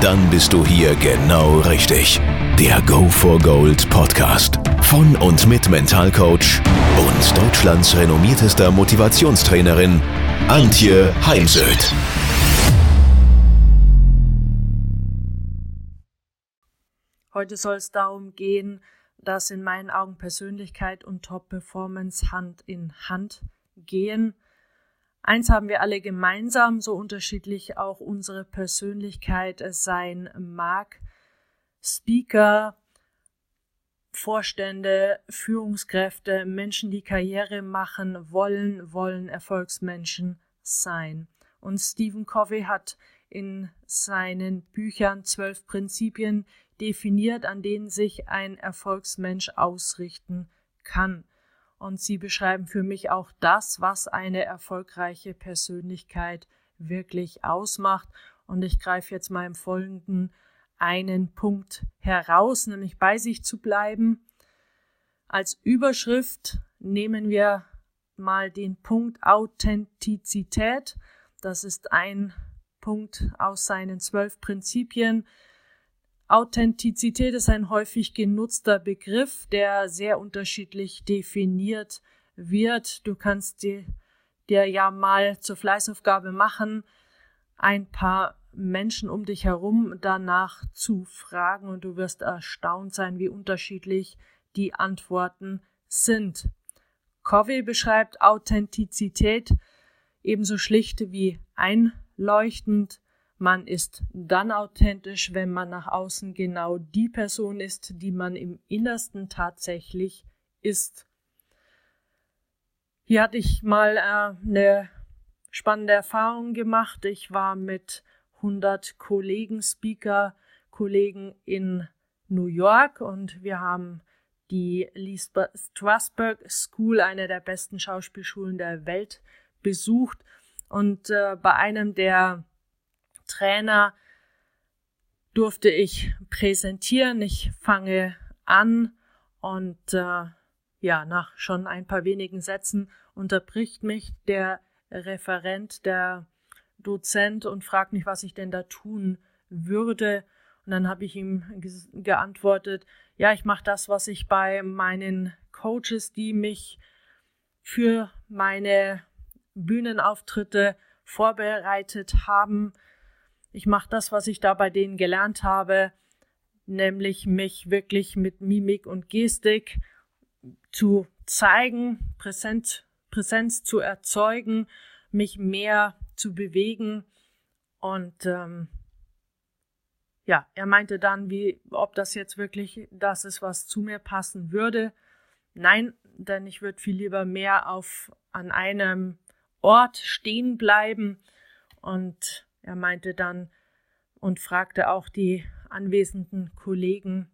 Dann bist du hier genau richtig. Der Go for Gold Podcast von und mit Mentalcoach und Deutschlands renommiertester Motivationstrainerin Antje Heimsöth. Heute soll es darum gehen, dass in meinen Augen Persönlichkeit und Top-Performance Hand in Hand gehen. Eins haben wir alle gemeinsam, so unterschiedlich auch unsere Persönlichkeit sein mag. Speaker, Vorstände, Führungskräfte, Menschen, die Karriere machen wollen, wollen Erfolgsmenschen sein. Und Stephen Covey hat in seinen Büchern zwölf Prinzipien definiert, an denen sich ein Erfolgsmensch ausrichten kann. Und sie beschreiben für mich auch das, was eine erfolgreiche Persönlichkeit wirklich ausmacht. Und ich greife jetzt mal im Folgenden einen Punkt heraus, nämlich bei sich zu bleiben. Als Überschrift nehmen wir mal den Punkt Authentizität. Das ist ein Punkt aus seinen zwölf Prinzipien. Authentizität ist ein häufig genutzter Begriff, der sehr unterschiedlich definiert wird. Du kannst dir, dir ja mal zur Fleißaufgabe machen, ein paar Menschen um dich herum danach zu fragen und du wirst erstaunt sein, wie unterschiedlich die Antworten sind. Covey beschreibt Authentizität ebenso schlicht wie einleuchtend. Man ist dann authentisch, wenn man nach außen genau die Person ist, die man im Innersten tatsächlich ist. Hier hatte ich mal äh, eine spannende Erfahrung gemacht. Ich war mit 100 Kollegen, Speaker, Kollegen in New York und wir haben die Lee Strasberg School, eine der besten Schauspielschulen der Welt, besucht. Und äh, bei einem der Trainer durfte ich präsentieren. Ich fange an und äh, ja, nach schon ein paar wenigen Sätzen unterbricht mich der Referent, der Dozent und fragt mich, was ich denn da tun würde. Und dann habe ich ihm geantwortet, ja, ich mache das, was ich bei meinen Coaches, die mich für meine Bühnenauftritte vorbereitet haben. Ich mache das, was ich da bei denen gelernt habe, nämlich mich wirklich mit Mimik und Gestik zu zeigen, Präsenz, Präsenz zu erzeugen, mich mehr zu bewegen. Und ähm, ja, er meinte dann, wie, ob das jetzt wirklich das ist, was zu mir passen würde. Nein, denn ich würde viel lieber mehr auf an einem Ort stehen bleiben. Und er meinte dann und fragte auch die anwesenden Kollegen,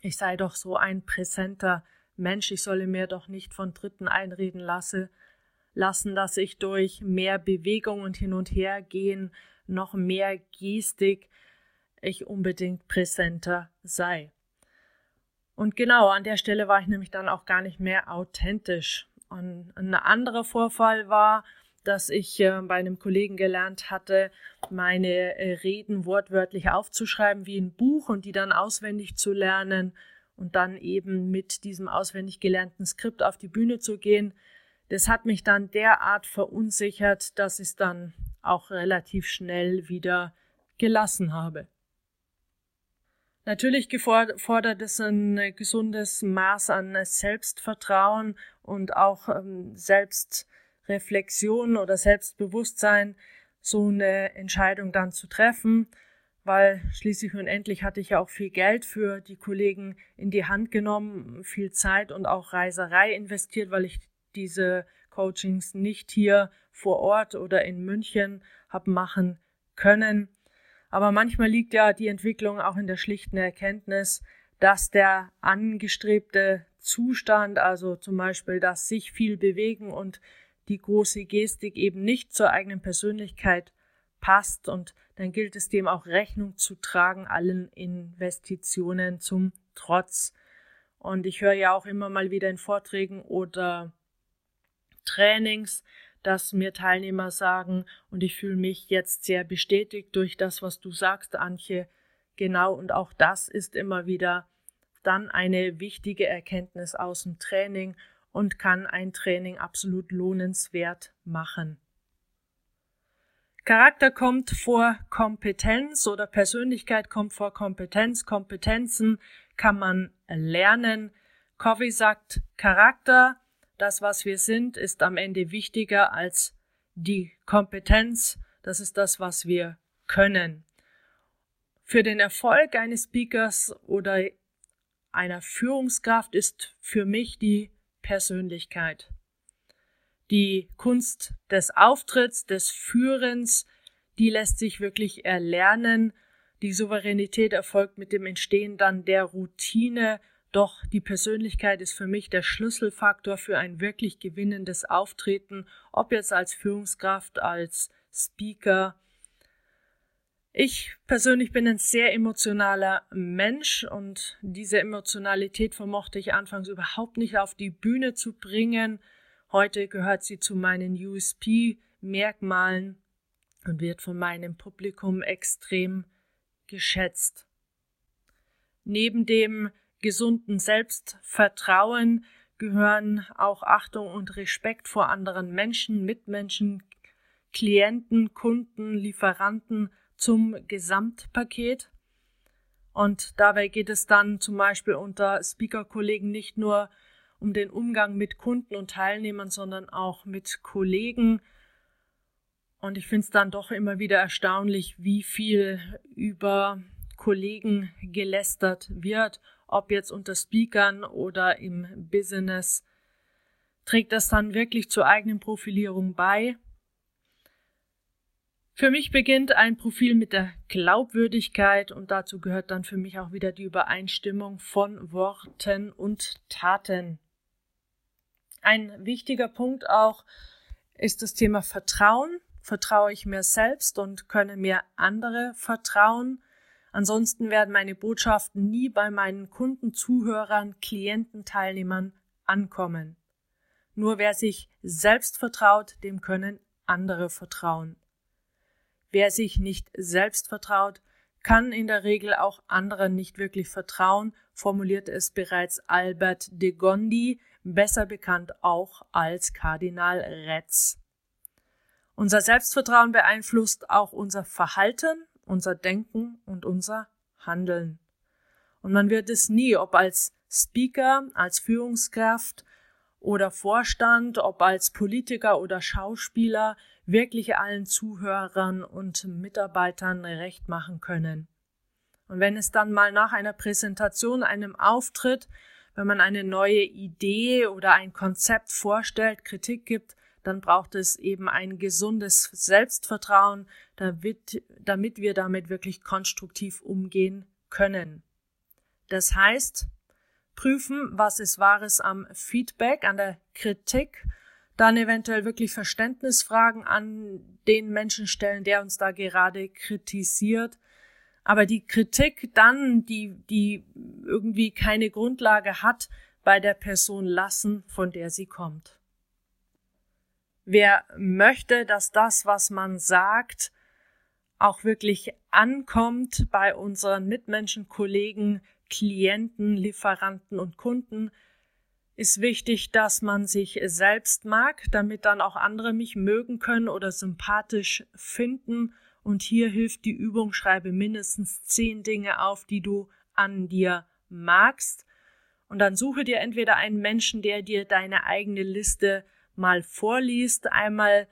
ich sei doch so ein präsenter Mensch, ich solle mir doch nicht von Dritten einreden lasse, lassen, dass ich durch mehr Bewegung und hin und her gehen, noch mehr Gestik, ich unbedingt präsenter sei. Und genau an der Stelle war ich nämlich dann auch gar nicht mehr authentisch. Und ein anderer Vorfall war, dass ich äh, bei einem Kollegen gelernt hatte, meine äh, Reden wortwörtlich aufzuschreiben wie ein Buch und die dann auswendig zu lernen und dann eben mit diesem auswendig gelernten Skript auf die Bühne zu gehen. Das hat mich dann derart verunsichert, dass ich es dann auch relativ schnell wieder gelassen habe. Natürlich fordert es ein gesundes Maß an Selbstvertrauen und auch ähm, Selbstreflexion oder Selbstbewusstsein, so eine Entscheidung dann zu treffen, weil schließlich und endlich hatte ich ja auch viel Geld für die Kollegen in die Hand genommen, viel Zeit und auch Reiserei investiert, weil ich diese Coachings nicht hier vor Ort oder in München habe machen können. Aber manchmal liegt ja die Entwicklung auch in der schlichten Erkenntnis, dass der angestrebte Zustand, also zum Beispiel das sich viel bewegen und die große Gestik eben nicht zur eigenen Persönlichkeit passt und dann gilt es dem auch Rechnung zu tragen, allen Investitionen zum Trotz. Und ich höre ja auch immer mal wieder in Vorträgen oder Trainings, dass mir Teilnehmer sagen, und ich fühle mich jetzt sehr bestätigt durch das, was du sagst, Antje, genau, und auch das ist immer wieder dann eine wichtige Erkenntnis aus dem Training und kann ein Training absolut lohnenswert machen. Charakter kommt vor Kompetenz oder Persönlichkeit kommt vor Kompetenz. Kompetenzen kann man lernen. Covey sagt, Charakter, das was wir sind, ist am Ende wichtiger als die Kompetenz. Das ist das, was wir können. Für den Erfolg eines Speakers oder einer Führungskraft ist für mich die Persönlichkeit die Kunst des Auftritts, des Führens, die lässt sich wirklich erlernen. Die Souveränität erfolgt mit dem Entstehen dann der Routine, doch die Persönlichkeit ist für mich der Schlüsselfaktor für ein wirklich gewinnendes Auftreten, ob jetzt als Führungskraft, als Speaker. Ich persönlich bin ein sehr emotionaler Mensch und diese Emotionalität vermochte ich anfangs überhaupt nicht auf die Bühne zu bringen. Heute gehört sie zu meinen USP-Merkmalen und wird von meinem Publikum extrem geschätzt. Neben dem gesunden Selbstvertrauen gehören auch Achtung und Respekt vor anderen Menschen, Mitmenschen, Klienten, Kunden, Lieferanten zum Gesamtpaket. Und dabei geht es dann zum Beispiel unter Speaker-Kollegen nicht nur um den Umgang mit Kunden und Teilnehmern, sondern auch mit Kollegen. Und ich finde es dann doch immer wieder erstaunlich, wie viel über Kollegen gelästert wird, ob jetzt unter Speakern oder im Business. Trägt das dann wirklich zur eigenen Profilierung bei? Für mich beginnt ein Profil mit der Glaubwürdigkeit und dazu gehört dann für mich auch wieder die Übereinstimmung von Worten und Taten. Ein wichtiger Punkt auch ist das Thema Vertrauen. Vertraue ich mir selbst und könne mir andere vertrauen? Ansonsten werden meine Botschaften nie bei meinen Kunden, Zuhörern, Klienten, Teilnehmern ankommen. Nur wer sich selbst vertraut, dem können andere vertrauen. Wer sich nicht selbst vertraut, kann in der Regel auch anderen nicht wirklich vertrauen, formulierte es bereits Albert de Gondi, besser bekannt auch als Kardinal Retz. Unser Selbstvertrauen beeinflusst auch unser Verhalten, unser Denken und unser Handeln. Und man wird es nie, ob als Speaker, als Führungskraft oder Vorstand, ob als Politiker oder Schauspieler, wirklich allen Zuhörern und Mitarbeitern recht machen können. Und wenn es dann mal nach einer Präsentation, einem Auftritt wenn man eine neue Idee oder ein Konzept vorstellt, Kritik gibt, dann braucht es eben ein gesundes Selbstvertrauen, damit, damit wir damit wirklich konstruktiv umgehen können. Das heißt, prüfen, was ist Wahres am Feedback, an der Kritik, dann eventuell wirklich Verständnisfragen an den Menschen stellen, der uns da gerade kritisiert, aber die Kritik dann, die, die irgendwie keine Grundlage hat, bei der Person lassen, von der sie kommt. Wer möchte, dass das, was man sagt, auch wirklich ankommt bei unseren Mitmenschen, Kollegen, Klienten, Lieferanten und Kunden, ist wichtig, dass man sich selbst mag, damit dann auch andere mich mögen können oder sympathisch finden. Und hier hilft die Übung, schreibe mindestens zehn Dinge auf, die du an dir magst. Und dann suche dir entweder einen Menschen, der dir deine eigene Liste mal vorliest, einmal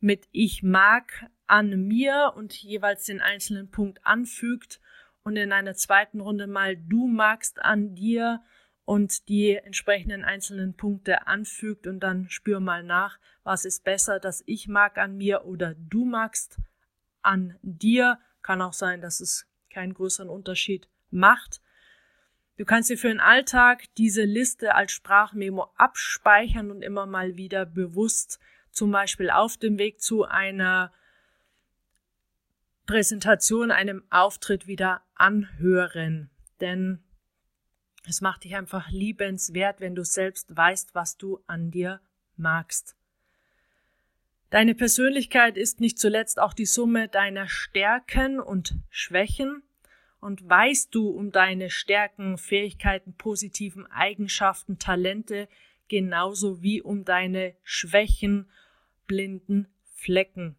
mit Ich mag an mir und jeweils den einzelnen Punkt anfügt und in einer zweiten Runde mal Du magst an dir und die entsprechenden einzelnen Punkte anfügt und dann spür mal nach, was ist besser, das Ich mag an mir oder Du magst an dir. Kann auch sein, dass es keinen größeren Unterschied macht. Du kannst dir für den Alltag diese Liste als Sprachmemo abspeichern und immer mal wieder bewusst, zum Beispiel auf dem Weg zu einer Präsentation, einem Auftritt wieder anhören. Denn es macht dich einfach liebenswert, wenn du selbst weißt, was du an dir magst. Deine Persönlichkeit ist nicht zuletzt auch die Summe deiner Stärken und Schwächen. Und weißt du um deine Stärken, Fähigkeiten, positiven Eigenschaften, Talente, genauso wie um deine Schwächen, blinden Flecken.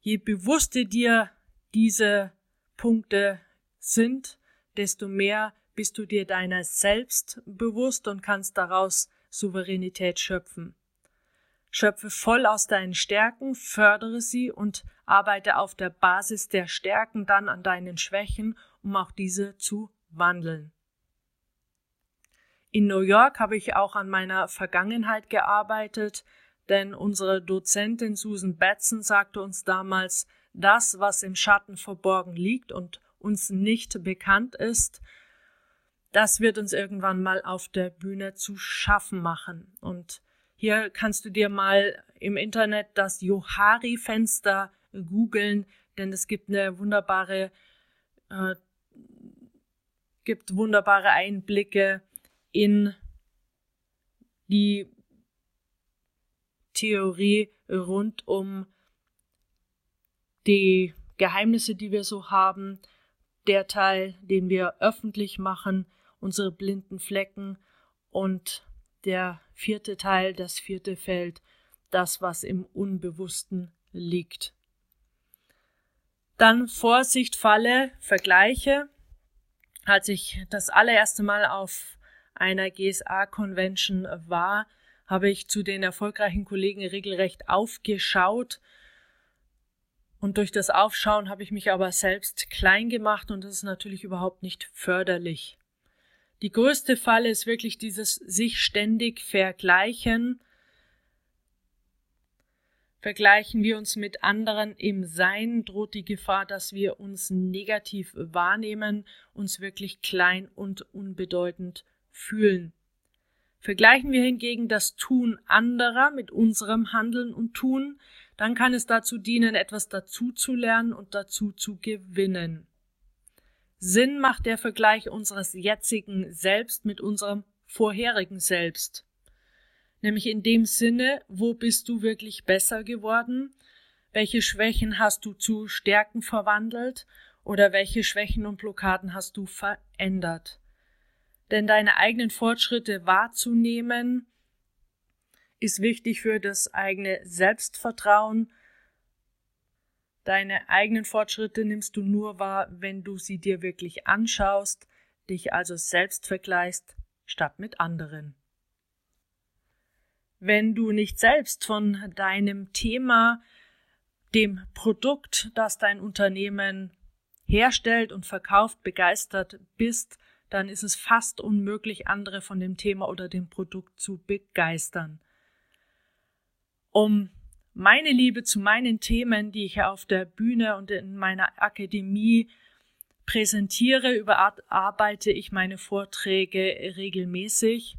Je bewusster dir diese Punkte sind, desto mehr bist du dir deiner selbst bewusst und kannst daraus Souveränität schöpfen. Schöpfe voll aus deinen Stärken, fördere sie und arbeite auf der Basis der Stärken dann an deinen Schwächen, um auch diese zu wandeln. In New York habe ich auch an meiner Vergangenheit gearbeitet, denn unsere Dozentin Susan Batson sagte uns damals, das, was im Schatten verborgen liegt und uns nicht bekannt ist, das wird uns irgendwann mal auf der Bühne zu schaffen machen. Und hier kannst du dir mal im Internet das Johari-Fenster googeln, denn es gibt eine wunderbare, äh, gibt wunderbare Einblicke in die Theorie rund um die Geheimnisse, die wir so haben, der Teil, den wir öffentlich machen, unsere blinden Flecken und der vierte Teil, das vierte Feld, das, was im Unbewussten liegt. Dann Vorsicht, Falle, Vergleiche. Als ich das allererste Mal auf einer GSA-Convention war, habe ich zu den erfolgreichen Kollegen regelrecht aufgeschaut. Und durch das Aufschauen habe ich mich aber selbst klein gemacht und das ist natürlich überhaupt nicht förderlich. Die größte Falle ist wirklich dieses sich ständig vergleichen. Vergleichen wir uns mit anderen im Sein, droht die Gefahr, dass wir uns negativ wahrnehmen, uns wirklich klein und unbedeutend fühlen. Vergleichen wir hingegen das Tun anderer mit unserem Handeln und Tun, dann kann es dazu dienen, etwas dazu zu lernen und dazu zu gewinnen. Sinn macht der Vergleich unseres jetzigen Selbst mit unserem vorherigen Selbst. Nämlich in dem Sinne, wo bist du wirklich besser geworden? Welche Schwächen hast du zu Stärken verwandelt? Oder welche Schwächen und Blockaden hast du verändert? Denn deine eigenen Fortschritte wahrzunehmen, ist wichtig für das eigene Selbstvertrauen, Deine eigenen Fortschritte nimmst du nur wahr, wenn du sie dir wirklich anschaust, dich also selbst vergleichst, statt mit anderen. Wenn du nicht selbst von deinem Thema, dem Produkt, das dein Unternehmen herstellt und verkauft, begeistert bist, dann ist es fast unmöglich, andere von dem Thema oder dem Produkt zu begeistern. Um meine Liebe zu meinen Themen, die ich auf der Bühne und in meiner Akademie präsentiere, überarbeite ich meine Vorträge regelmäßig.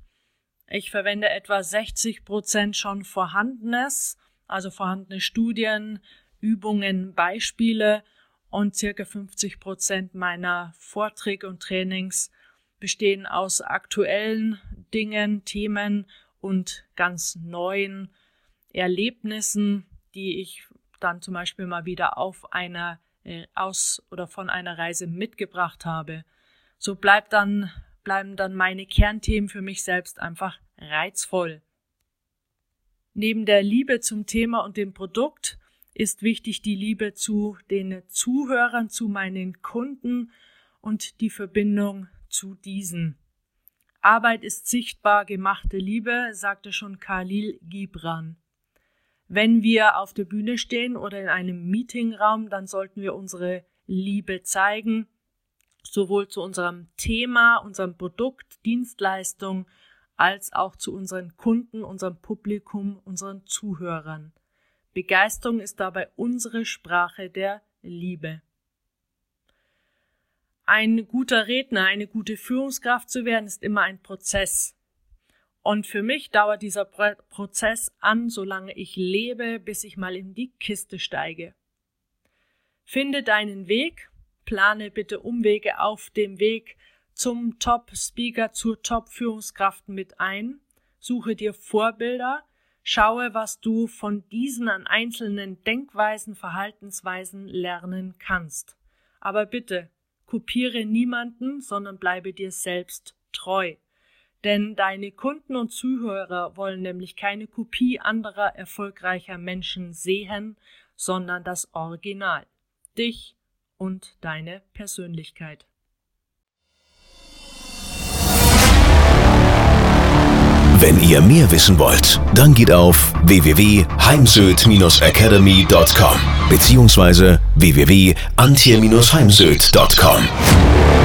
Ich verwende etwa 60 Prozent schon vorhandenes, also vorhandene Studien, Übungen, Beispiele und circa 50 Prozent meiner Vorträge und Trainings bestehen aus aktuellen Dingen, Themen und ganz neuen Erlebnissen, die ich dann zum Beispiel mal wieder auf einer äh, aus oder von einer Reise mitgebracht habe. So bleibt dann, bleiben dann meine Kernthemen für mich selbst einfach reizvoll. Neben der Liebe zum Thema und dem Produkt ist wichtig die Liebe zu den Zuhörern, zu meinen Kunden und die Verbindung zu diesen. Arbeit ist sichtbar gemachte Liebe, sagte schon Khalil Gibran. Wenn wir auf der Bühne stehen oder in einem Meetingraum, dann sollten wir unsere Liebe zeigen, sowohl zu unserem Thema, unserem Produkt, Dienstleistung, als auch zu unseren Kunden, unserem Publikum, unseren Zuhörern. Begeisterung ist dabei unsere Sprache der Liebe. Ein guter Redner, eine gute Führungskraft zu werden, ist immer ein Prozess. Und für mich dauert dieser Prozess an, solange ich lebe, bis ich mal in die Kiste steige. Finde deinen Weg, plane bitte Umwege auf dem Weg zum Top-Speaker, zur Top-Führungskraft mit ein, suche dir Vorbilder, schaue, was du von diesen an einzelnen Denkweisen, Verhaltensweisen lernen kannst. Aber bitte, kopiere niemanden, sondern bleibe dir selbst treu. Denn deine Kunden und Zuhörer wollen nämlich keine Kopie anderer erfolgreicher Menschen sehen, sondern das Original. Dich und deine Persönlichkeit. Wenn ihr mehr wissen wollt, dann geht auf www.heimsöd-academy.com bzw. www.antje-heimsöd.com.